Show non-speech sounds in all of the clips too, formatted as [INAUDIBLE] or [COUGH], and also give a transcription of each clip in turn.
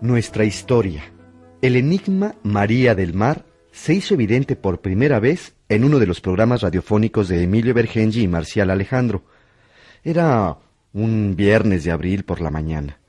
Nuestra historia. El enigma María del Mar se hizo evidente por primera vez en uno de los programas radiofónicos de Emilio Bergengi y Marcial Alejandro. Era un viernes de abril por la mañana.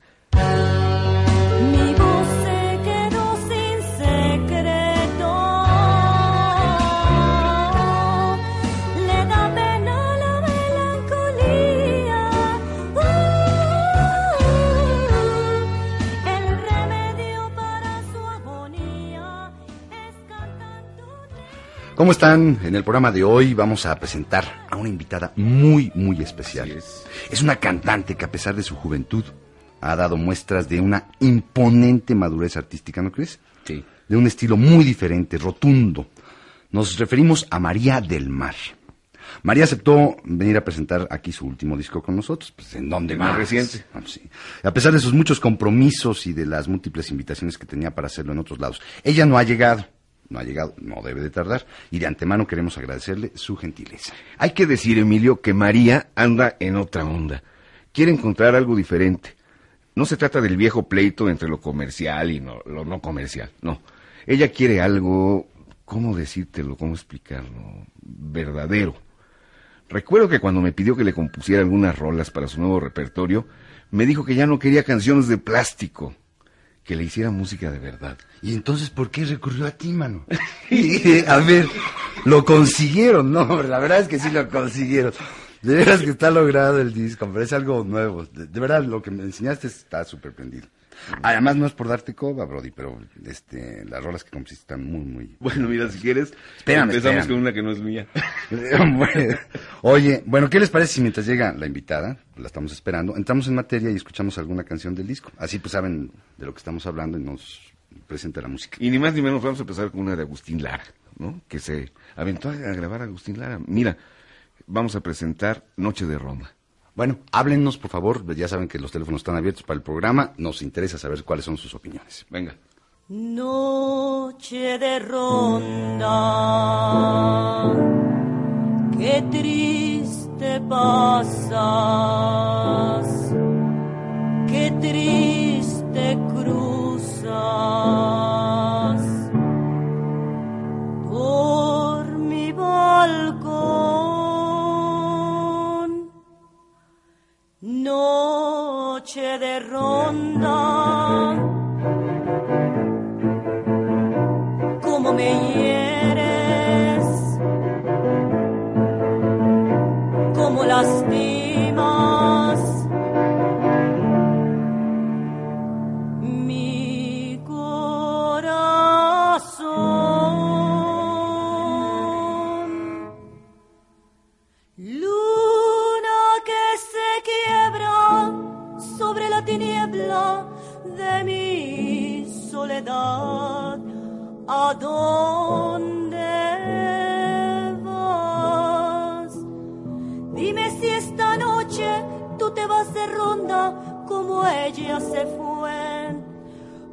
¿Cómo están? En el programa de hoy vamos a presentar a una invitada muy, muy especial. es. una cantante que a pesar de su juventud ha dado muestras de una imponente madurez artística, ¿no crees? Sí. De un estilo muy diferente, rotundo. Nos referimos a María del Mar. María aceptó venir a presentar aquí su último disco con nosotros. Pues, ¿En dónde más? más reciente. Ah, sí. A pesar de sus muchos compromisos y de las múltiples invitaciones que tenía para hacerlo en otros lados, ella no ha llegado. No ha llegado, no debe de tardar. Y de antemano queremos agradecerle su gentileza. Hay que decir, Emilio, que María anda en otra onda. Quiere encontrar algo diferente. No se trata del viejo pleito entre lo comercial y lo no comercial, no. Ella quiere algo, ¿cómo decírtelo? ¿Cómo explicarlo? Verdadero. Recuerdo que cuando me pidió que le compusiera algunas rolas para su nuevo repertorio, me dijo que ya no quería canciones de plástico, que le hiciera música de verdad. ¿Y entonces por qué recurrió a ti, mano? [LAUGHS] a ver, lo consiguieron, no, la verdad es que sí lo consiguieron. De veras que está logrado el disco, pero es algo nuevo. De, de verdad, lo que me enseñaste está súper prendido. Además, no es por darte coba, Brody, pero este, las rolas que compusiste están muy, muy... Bueno, mira, si quieres, Espérame, empezamos espérame. con una que no es mía. [LAUGHS] Bueno, Oye, bueno, ¿qué les parece si mientras llega la invitada, la estamos esperando, entramos en materia y escuchamos alguna canción del disco? Así pues saben de lo que estamos hablando y nos presenta la música. Y ni más ni menos vamos a empezar con una de Agustín Lara, ¿no? Que se aventó a grabar a Agustín Lara. Mira, vamos a presentar Noche de Roma. Bueno, háblennos, por favor. Ya saben que los teléfonos están abiertos para el programa. Nos interesa saber cuáles son sus opiniones. Venga. Noche de ronda, qué triste pasas, qué triste cruzas Noche de ronda. Tiniebla de mi soledad. ¿A dónde vas? Dime si esta noche tú te vas de ronda como ella se fue.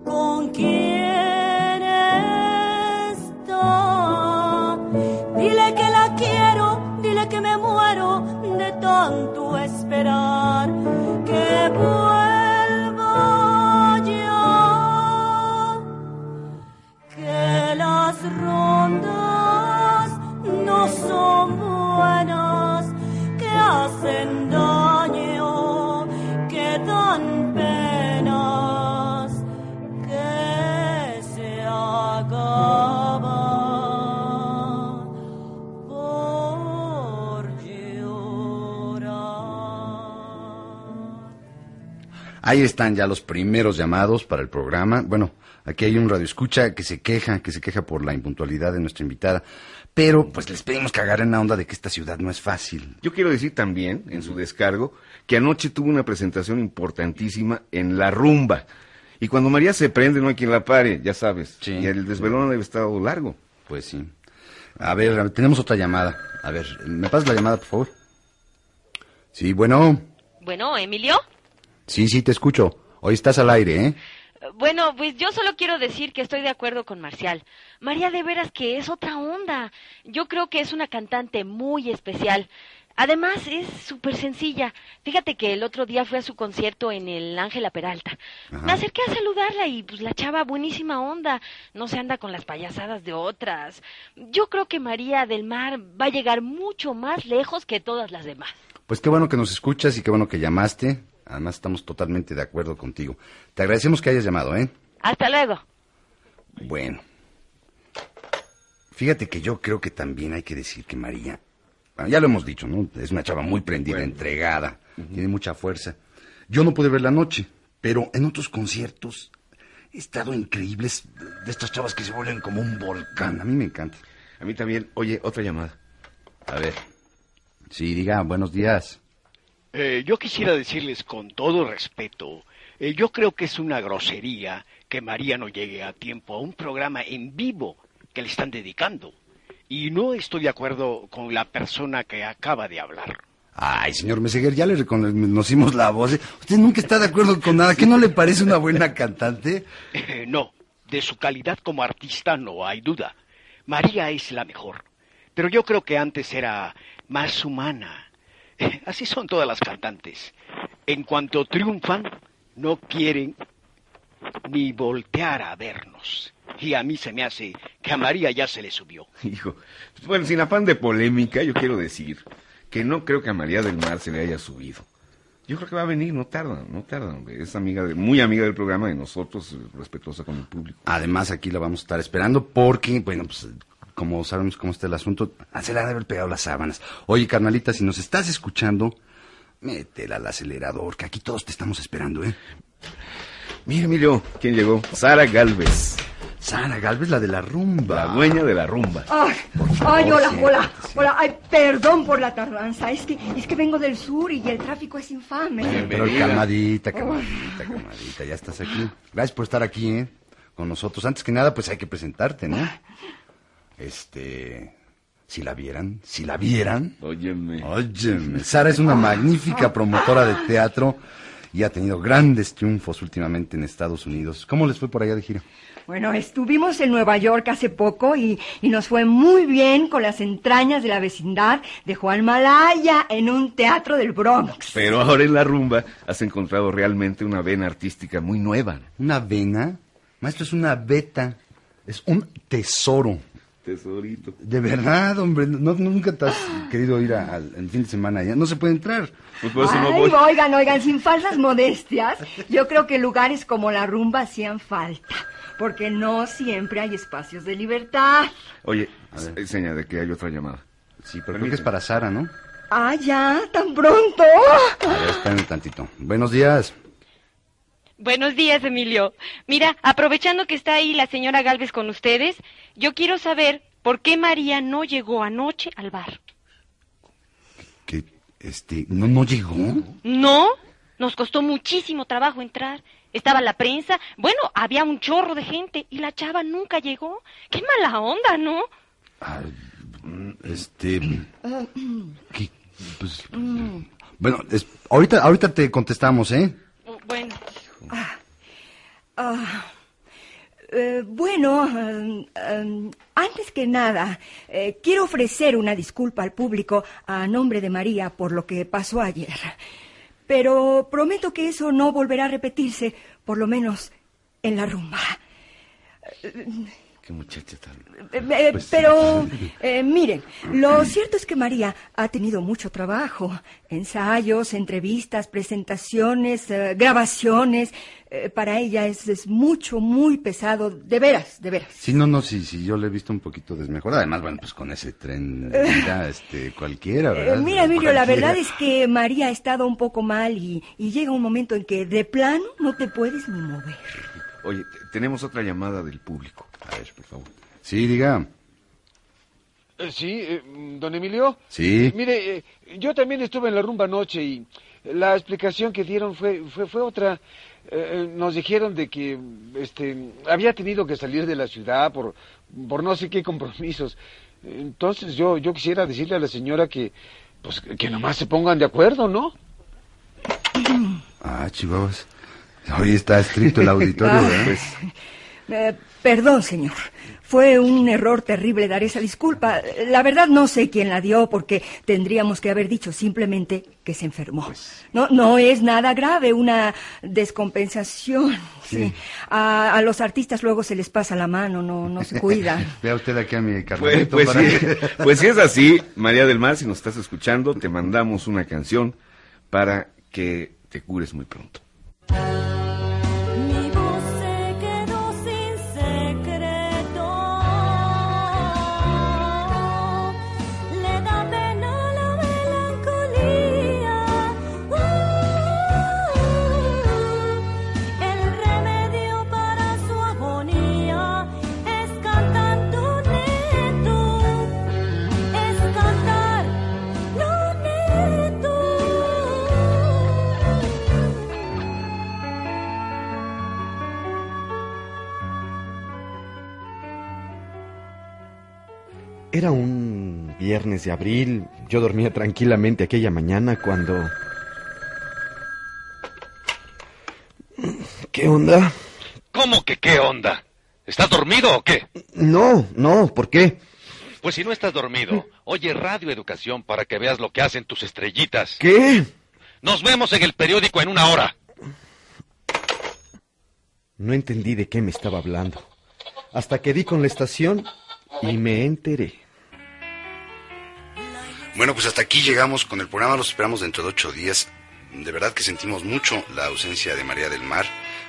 ¿Con quién Ahí están ya los primeros llamados para el programa. Bueno, aquí hay un radio escucha que se queja, que se queja por la impuntualidad de nuestra invitada. Pero pues les pedimos que agarren la onda de que esta ciudad no es fácil. Yo quiero decir también, en su descargo, que anoche tuvo una presentación importantísima en La Rumba. Y cuando María se prende, no hay quien la pare, ya sabes. Sí. Y el desvelón debe estar largo. Pues sí. A ver, a ver, tenemos otra llamada. A ver, ¿me pasas la llamada, por favor? Sí, bueno. Bueno, Emilio. Sí, sí, te escucho. Hoy estás al aire, ¿eh? Bueno, pues yo solo quiero decir que estoy de acuerdo con Marcial. María de veras que es otra onda. Yo creo que es una cantante muy especial. Además, es súper sencilla. Fíjate que el otro día fui a su concierto en el Ángela Peralta. Ajá. Me acerqué a saludarla y pues la chava buenísima onda. No se anda con las payasadas de otras. Yo creo que María del Mar va a llegar mucho más lejos que todas las demás. Pues qué bueno que nos escuchas y qué bueno que llamaste. Además, estamos totalmente de acuerdo contigo. Te agradecemos que hayas llamado, ¿eh? Hasta luego. Bueno. Fíjate que yo creo que también hay que decir que María, bueno, ya lo hemos dicho, ¿no? Es una chava muy prendida, entregada, tiene mucha fuerza. Yo no pude verla anoche, pero en otros conciertos he estado increíbles de estas chavas que se vuelven como un volcán. A mí me encanta. A mí también. Oye, otra llamada. A ver. Sí, diga, buenos días. Eh, yo quisiera decirles con todo respeto, eh, yo creo que es una grosería que María no llegue a tiempo a un programa en vivo que le están dedicando. Y no estoy de acuerdo con la persona que acaba de hablar. Ay, señor Meseguer, ya le reconocimos la voz. ¿eh? Usted nunca está de acuerdo con nada. ¿Qué no le parece una buena cantante? Eh, no, de su calidad como artista no hay duda. María es la mejor. Pero yo creo que antes era más humana. [LAUGHS] Así son todas las cantantes. En cuanto triunfan, no quieren ni voltear a vernos. Y a mí se me hace que a María ya se le subió. [LAUGHS] Hijo. Bueno, sin afán de polémica, yo quiero decir que no creo que a María del Mar se le haya subido. Yo creo que va a venir, no tarda, no tarda, hombre. Es amiga de, muy amiga del programa de nosotros, respetuosa con el público. Además, aquí la vamos a estar esperando porque, bueno, pues como sabemos cómo está el asunto, se le ha de haber pegado las sábanas. Oye, carnalita, si nos estás escuchando, métela al acelerador, que aquí todos te estamos esperando, ¿eh? Mira, Emilio, ¿quién llegó? Sara Galvez, Sara Galvez, la de la rumba. la dueña de la rumba. Ay, ay, hola, hola, hola, ay, perdón por la tardanza, es que, es que vengo del sur y el tráfico es infame. Pero calmadita, calmadita, calmadita, ya estás aquí. Gracias por estar aquí, ¿eh? Con nosotros. Antes que nada, pues hay que presentarte, ¿no? Este... Si la vieran, si la vieran... Óyeme. Óyeme, Sara es una magnífica promotora de teatro y ha tenido grandes triunfos últimamente en Estados Unidos. ¿Cómo les fue por allá de gira? Bueno, estuvimos en Nueva York hace poco y, y nos fue muy bien con las entrañas de la vecindad de Juan Malaya en un teatro del Bronx. Pero ahora en la rumba has encontrado realmente una vena artística muy nueva. ¿Una vena? Maestro, es una beta. Es un tesoro. Tesorito. De verdad, hombre. No, nunca te has querido ir a- al fin de semana allá. No se puede entrar. Pues por eso no Ay, voy. oigan, oigan, sin falsas modestias, yo creo que lugares como la rumba hacían falta, porque no siempre hay espacios de libertad. Oye, seña de que hay otra llamada. Sí, pero creo que es para Sara, ¿no? Ah, ya, tan pronto. A ver, espérame tantito. Buenos días. Buenos días, Emilio. Mira, aprovechando que está ahí la señora Galvez con ustedes, yo quiero saber por qué María no llegó anoche al bar. Que, este, no, no llegó. No, nos costó muchísimo trabajo entrar. Estaba la prensa, bueno, había un chorro de gente y la chava nunca llegó. Qué mala onda, ¿no? Ah, este, [COUGHS] ¿qué? Pues, bueno, es- ahorita, ahorita te contestamos, ¿eh? Bueno, Ah, eh, bueno, eh, eh, antes que nada, quiero ofrecer una disculpa al público a nombre de María por lo que pasó ayer. Pero prometo que eso no volverá a repetirse, por lo menos en la rumba. Qué muchacha tan... Eh, eh, pero, eh, miren, lo cierto es que María ha tenido mucho trabajo. Ensayos, entrevistas, presentaciones, eh, grabaciones. Para ella es, es mucho, muy pesado. De veras, de veras. Sí, no, no, sí, sí, yo le he visto un poquito desmejorada. Además, bueno, pues con ese tren, mira, [LAUGHS] este, cualquiera, ¿verdad? mira, Emilio, la verdad es que María ha estado un poco mal y, y llega un momento en que de plano no te puedes ni mover. Oye, te- tenemos otra llamada del público. A ver, por favor. Sí, diga. Eh, Sí, eh, don Emilio. Sí. Mire, eh, yo también estuve en la rumba anoche y la explicación que dieron fue fue, fue otra. Nos dijeron de que este había tenido que salir de la ciudad por por no sé qué compromisos. Entonces yo yo quisiera decirle a la señora que pues que nomás se pongan de acuerdo, ¿no? Ah, chihuahuas. Hoy está estricto el auditorio, [LAUGHS] Ah. ¿verdad? Pues, Eh, perdón, señor. Fue un error terrible dar esa disculpa. La verdad no sé quién la dio porque tendríamos que haber dicho simplemente que se enfermó. Pues No, no es nada grave, una descompensación. [LAUGHS] Sí. A, a los artistas luego se les pasa la mano, no, no se cuidan. [LAUGHS] Vea usted aquí a mi pues, carnalito. pues para sí, que- pues si es así, María del Mar, si nos estás escuchando, te mandamos una canción para que te cures muy pronto. Mi Era un viernes de abril. Yo dormía tranquilamente aquella mañana cuando... ¿Qué onda? ¿Cómo que qué onda? ¿Estás dormido o qué? No, no, ¿por qué? Pues si no estás dormido, oye Radio Educación para que veas lo que hacen tus estrellitas. ¿Qué? Nos vemos en el periódico en una hora. No entendí de qué me estaba hablando. Hasta que di con la estación y me enteré. Bueno, pues hasta aquí llegamos con el programa. Los esperamos dentro de ocho días. De verdad que sentimos mucho la ausencia de María del Mar.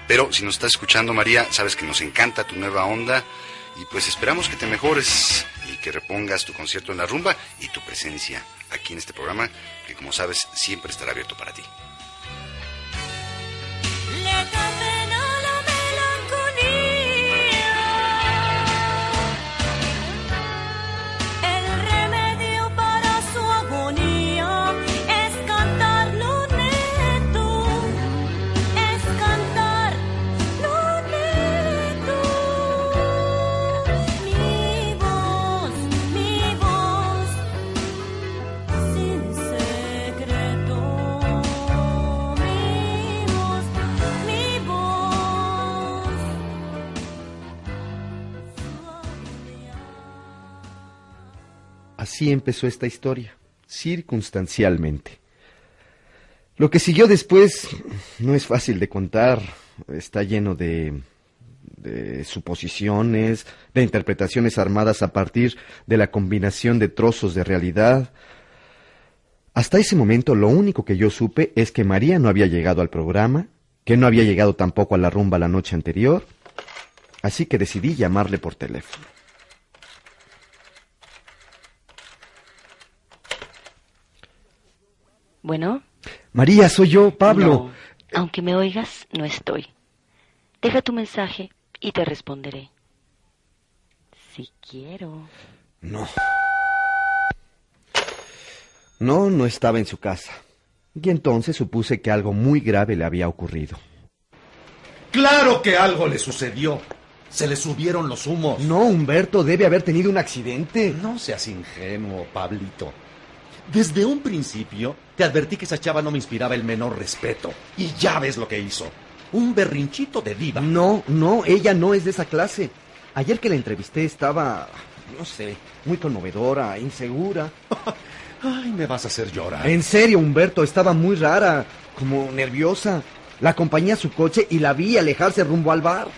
Pero si nos estás escuchando, María, sabes que nos encanta tu nueva onda. Y pues esperamos que te mejores y que repongas tu concierto en la rumba y tu presencia aquí en este programa, que como sabes siempre estará abierto para ti. Empezó esta historia, circunstancialmente. Lo que siguió después no es fácil de contar, está lleno de suposiciones, de interpretaciones armadas a partir de la combinación de trozos de realidad. Hasta ese momento lo único que yo supe es que María no había llegado al programa, que no había llegado tampoco a la rumba la noche anterior, así que decidí llamarle por teléfono. Bueno, María, soy yo, Pablo. aunque me oigas, no estoy. Deja tu mensaje y te responderé. Si quiero. No. No, no estaba en su casa. Y entonces supuse que algo muy grave le había ocurrido. Claro que algo le sucedió. Se le subieron los humos. No, Humberto, debe haber tenido un accidente. No seas ingenuo, Pablito. Desde un principio te advertí que esa chava no me inspiraba el menor respeto. Y ya ves lo que hizo. Un berrinchito de diva. No, no, ella no es de esa clase. Ayer que la entrevisté estaba, no sé, muy conmovedora, insegura. [LAUGHS] Ay, me vas a hacer llorar. En serio, Humberto, estaba muy rara, como nerviosa. La acompañé a su coche y la vi alejarse rumbo al bar.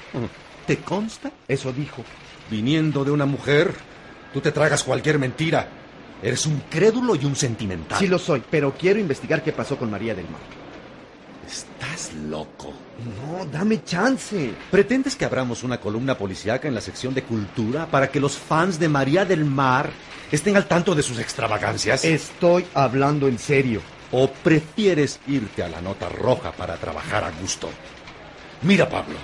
¿Te consta? Eso dijo. Viniendo de una mujer, tú te tragas cualquier mentira. Eres un crédulo y un sentimental. Sí lo soy, pero quiero investigar qué pasó con María del Mar. Estás loco. No, dame chance. ¿Pretendes que abramos una columna policíaca en la sección de cultura para que los fans de María del Mar estén al tanto de sus extravagancias? Estoy hablando en serio. ¿O prefieres irte a la nota roja para trabajar a gusto? Mira, Pablo,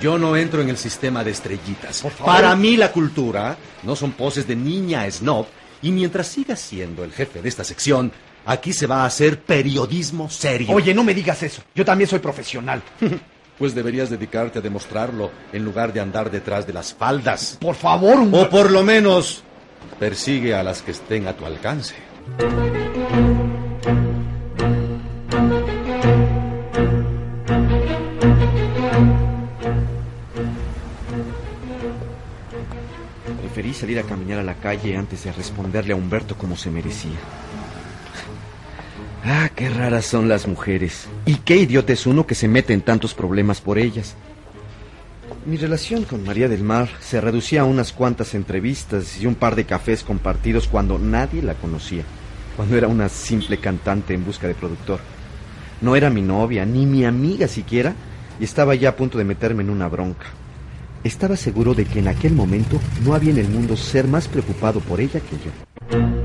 yo no entro en el sistema de estrellitas. Por favor. Para mí la cultura no son poses de niña snob y mientras sigas siendo el jefe de esta sección, aquí se va a hacer periodismo serio. Oye, no me digas eso. Yo también soy profesional. [LAUGHS] Pues deberías dedicarte a demostrarlo en lugar de andar detrás de las faldas. Por favor, un... O por lo menos persigue a las que estén a tu alcance. Salir a caminar a la calle antes de responderle a Humberto como se merecía. Ah, qué raras son las mujeres. Y qué idiota es uno que se mete en tantos problemas por ellas. Mi relación con María del Mar se reducía a unas cuantas entrevistas y un par de cafés compartidos cuando nadie la conocía, cuando era una simple cantante en busca de productor. No era mi novia, ni mi amiga siquiera, y estaba ya a punto de meterme en una bronca. Estaba seguro de que en aquel momento no había en el mundo ser más preocupado por ella que yo.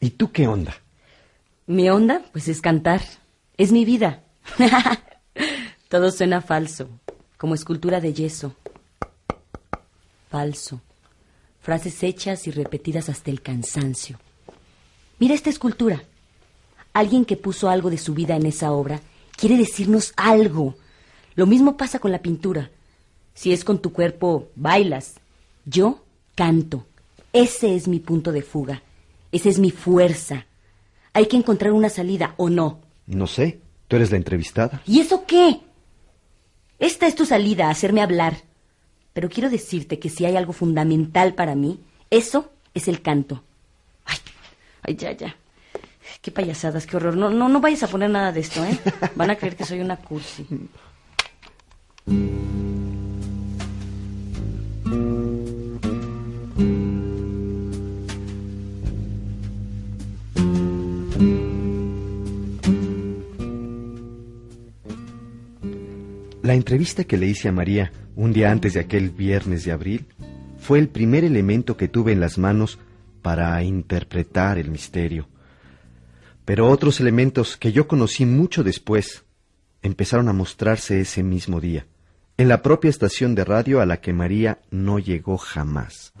¿Y tú qué onda? Mi onda, pues es cantar. Es mi vida. [LAUGHS] Todo suena falso, como escultura de yeso. Falso. Frases hechas y repetidas hasta el cansancio. Mira esta escultura. Alguien que puso algo de su vida en esa obra quiere decirnos algo. Lo mismo pasa con la pintura. Si es con tu cuerpo, bailas. Yo canto. Ese es mi punto de fuga. Esa es mi fuerza. Hay que encontrar una salida, ¿o no? No sé, tú eres la entrevistada. ¿Y eso qué? Esta es tu salida, hacerme hablar. Pero quiero decirte que si hay algo fundamental para mí, eso es el canto. Ay, ay, ya, ya. Qué payasadas, qué horror. No, no, no vayas a poner nada de esto, ¿eh? Van a creer que soy una cursi. La entrevista que le hice a María un día antes de aquel viernes de abril fue el primer elemento que tuve en las manos para interpretar el misterio. Pero otros elementos que yo conocí mucho después empezaron a mostrarse ese mismo día, en la propia estación de radio a la que María no llegó jamás.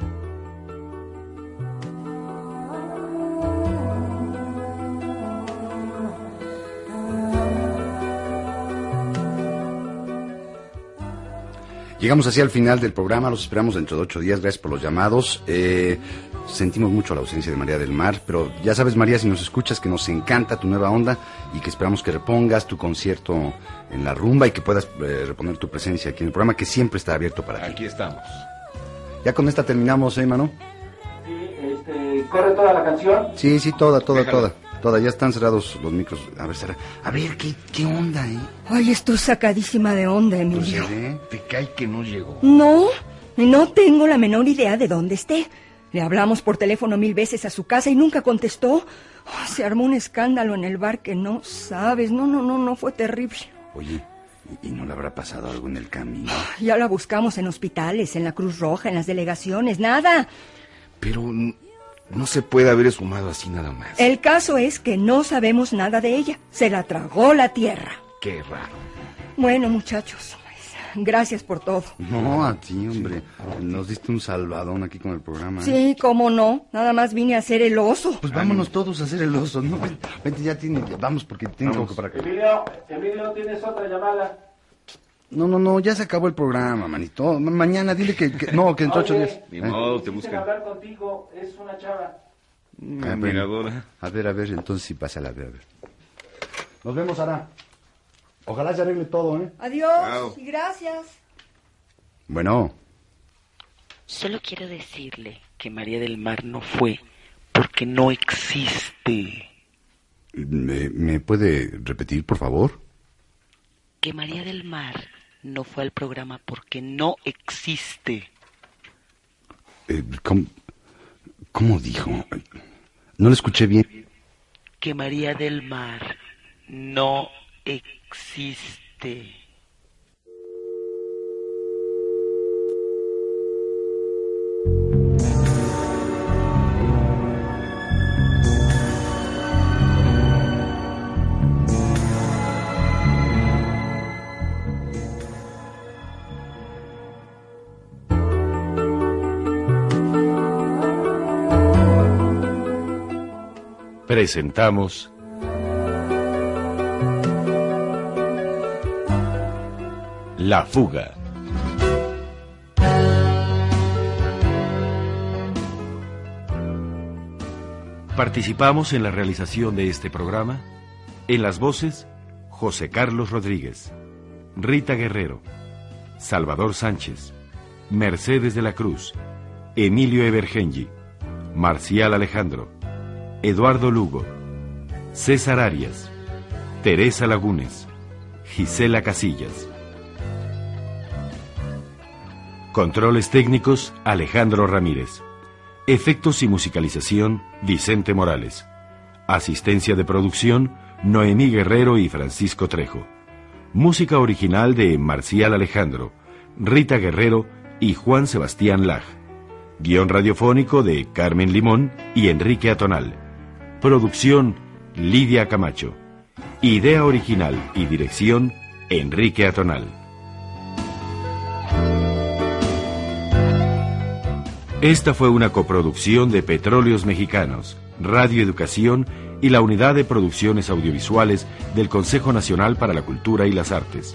Llegamos así al final del programa, los esperamos dentro de ocho días, gracias por los llamados. Eh, sentimos mucho la ausencia de María del Mar, pero ya sabes María, si nos escuchas, que nos encanta tu nueva onda y que esperamos que repongas tu concierto en la rumba y que puedas eh, reponer tu presencia aquí en el programa, que siempre está abierto para ti. Aquí estamos. Ya con esta terminamos, ¿eh, mano? Este, ¿Corre toda la canción? Sí, sí, toda, toda, toda. Toda, ya están cerrados los micros. A ver, Sara. A ver, ¿qué, qué onda, eh? Ay, estoy sacadísima de onda, Emilio. Te cae que no llegó. No, no tengo la menor idea de dónde esté. Le hablamos por teléfono mil veces a su casa y nunca contestó. Oh, se armó un escándalo en el bar que no sabes. No, no, no, no fue terrible. Oye, ¿y, no le habrá pasado algo en el camino? Ya la buscamos en hospitales, en la Cruz Roja, en las delegaciones, nada. Pero no se puede haber sumado así nada más. El caso es que no sabemos nada de ella. Se la tragó la tierra. Qué raro. Bueno, muchachos, pues, gracias por todo. No, a ti, hombre. Nos diste un salvadón aquí con el programa. ¿eh? Sí, cómo no. Nada más vine a hacer el oso. Pues vámonos todos a hacer el oso, ¿no? Ven- Vente, ya tiene, vamos porque tengo que para acá. Emilio, Emilio, tienes otra llamada. No, no, no, ya se acabó el programa, manito. Ma- Mañana dile que, que- no, que dentro de ocho días. Ni ¿Eh? modo, te buscan. hablar contigo, es una chava. Ah, bueno. A ver, a ver, entonces sí, pásala, a ver, a ver. Nos vemos, Sara. Ojalá se arregle todo, ¿eh? Adiós Chao. y gracias. Bueno, Solo quiero decirle que María del Mar no fue porque no existe. ¿me, me puede repetir, por favor? Que María del Mar no fue al programa porque no existe. Eh, ¿cómo, cómo dijo? No lo escuché bien. Que María del Mar no existe. Presentamos La fuga. Participamos en la realización de este programa en las voces José Carlos Rodríguez, Rita Guerrero, Salvador Sánchez, Mercedes de la Cruz, Emilio Evergengi, Marcial Alejandro, Eduardo Lugo, César Arias, Teresa Lagunes, Gisela Casillas. Controles técnicos Alejandro Ramírez. Efectos y musicalización Vicente Morales. Asistencia de producción Noemí Guerrero y Francisco Trejo. Música original de Marcial Alejandro, Rita Guerrero y Juan Sebastián Laj. Guión radiofónico de Carmen Limón y Enrique Atonal. Producción Lidia Camacho. Idea original y dirección Enrique Atonal. Esta fue una coproducción de Petróleos Mexicanos, Radio Educación y la Unidad de Producciones Audiovisuales del Consejo Nacional para la Cultura y las Artes.